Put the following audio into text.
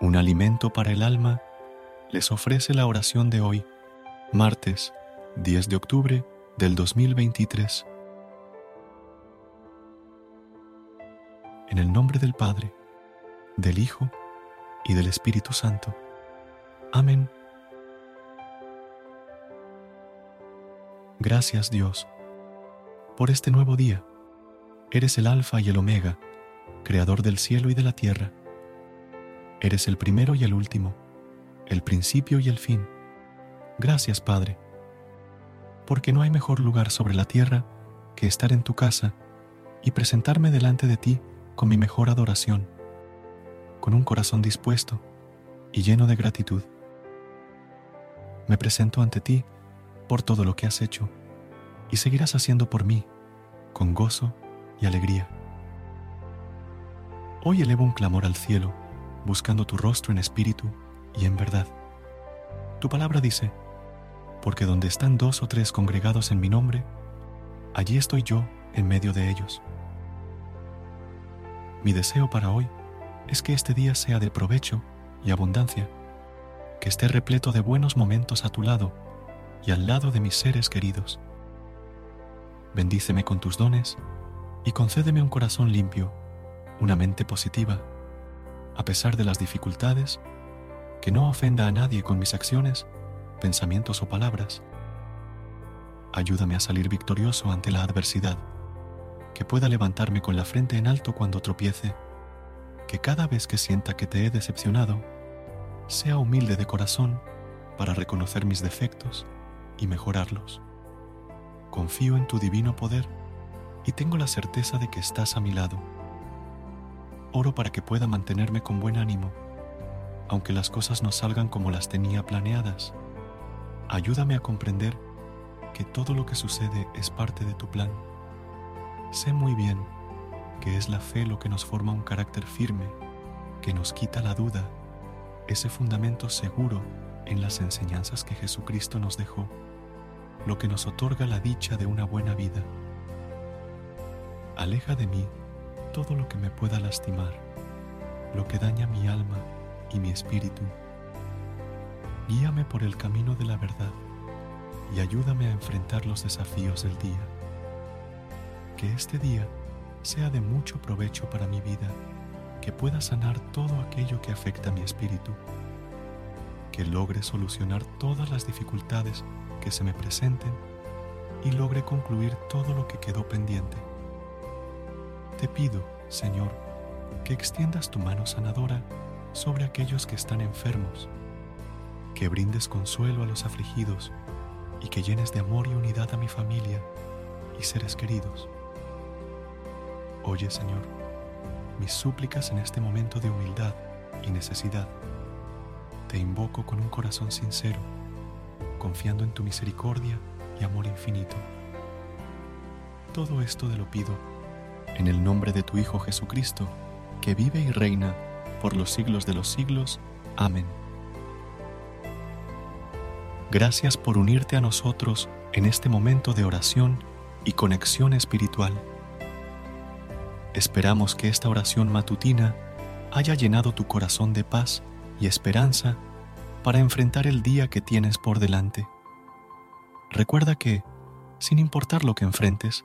Un alimento para el alma, les ofrece la oración de hoy, martes 10 de octubre del 2023. En el nombre del Padre, del Hijo y del Espíritu Santo. Amén. Gracias Dios por este nuevo día. Eres el Alfa y el Omega, Creador del cielo y de la tierra. Eres el primero y el último, el principio y el fin. Gracias, Padre, porque no hay mejor lugar sobre la tierra que estar en tu casa y presentarme delante de ti con mi mejor adoración, con un corazón dispuesto y lleno de gratitud. Me presento ante ti por todo lo que has hecho y seguirás haciendo por mí con gozo y alegría. Hoy elevo un clamor al cielo buscando tu rostro en espíritu y en verdad. Tu palabra dice, porque donde están dos o tres congregados en mi nombre, allí estoy yo en medio de ellos. Mi deseo para hoy es que este día sea de provecho y abundancia, que esté repleto de buenos momentos a tu lado y al lado de mis seres queridos. Bendíceme con tus dones y concédeme un corazón limpio, una mente positiva a pesar de las dificultades, que no ofenda a nadie con mis acciones, pensamientos o palabras. Ayúdame a salir victorioso ante la adversidad, que pueda levantarme con la frente en alto cuando tropiece, que cada vez que sienta que te he decepcionado, sea humilde de corazón para reconocer mis defectos y mejorarlos. Confío en tu divino poder y tengo la certeza de que estás a mi lado Oro para que pueda mantenerme con buen ánimo, aunque las cosas no salgan como las tenía planeadas. Ayúdame a comprender que todo lo que sucede es parte de tu plan. Sé muy bien que es la fe lo que nos forma un carácter firme, que nos quita la duda, ese fundamento seguro en las enseñanzas que Jesucristo nos dejó, lo que nos otorga la dicha de una buena vida. Aleja de mí todo lo que me pueda lastimar, lo que daña mi alma y mi espíritu. Guíame por el camino de la verdad y ayúdame a enfrentar los desafíos del día. Que este día sea de mucho provecho para mi vida, que pueda sanar todo aquello que afecta a mi espíritu, que logre solucionar todas las dificultades que se me presenten y logre concluir todo lo que quedó pendiente te pido, Señor, que extiendas tu mano sanadora sobre aquellos que están enfermos, que brindes consuelo a los afligidos y que llenes de amor y unidad a mi familia y seres queridos. Oye, Señor, mis súplicas en este momento de humildad y necesidad. Te invoco con un corazón sincero, confiando en tu misericordia y amor infinito. Todo esto te lo pido en el nombre de tu Hijo Jesucristo, que vive y reina por los siglos de los siglos. Amén. Gracias por unirte a nosotros en este momento de oración y conexión espiritual. Esperamos que esta oración matutina haya llenado tu corazón de paz y esperanza para enfrentar el día que tienes por delante. Recuerda que, sin importar lo que enfrentes,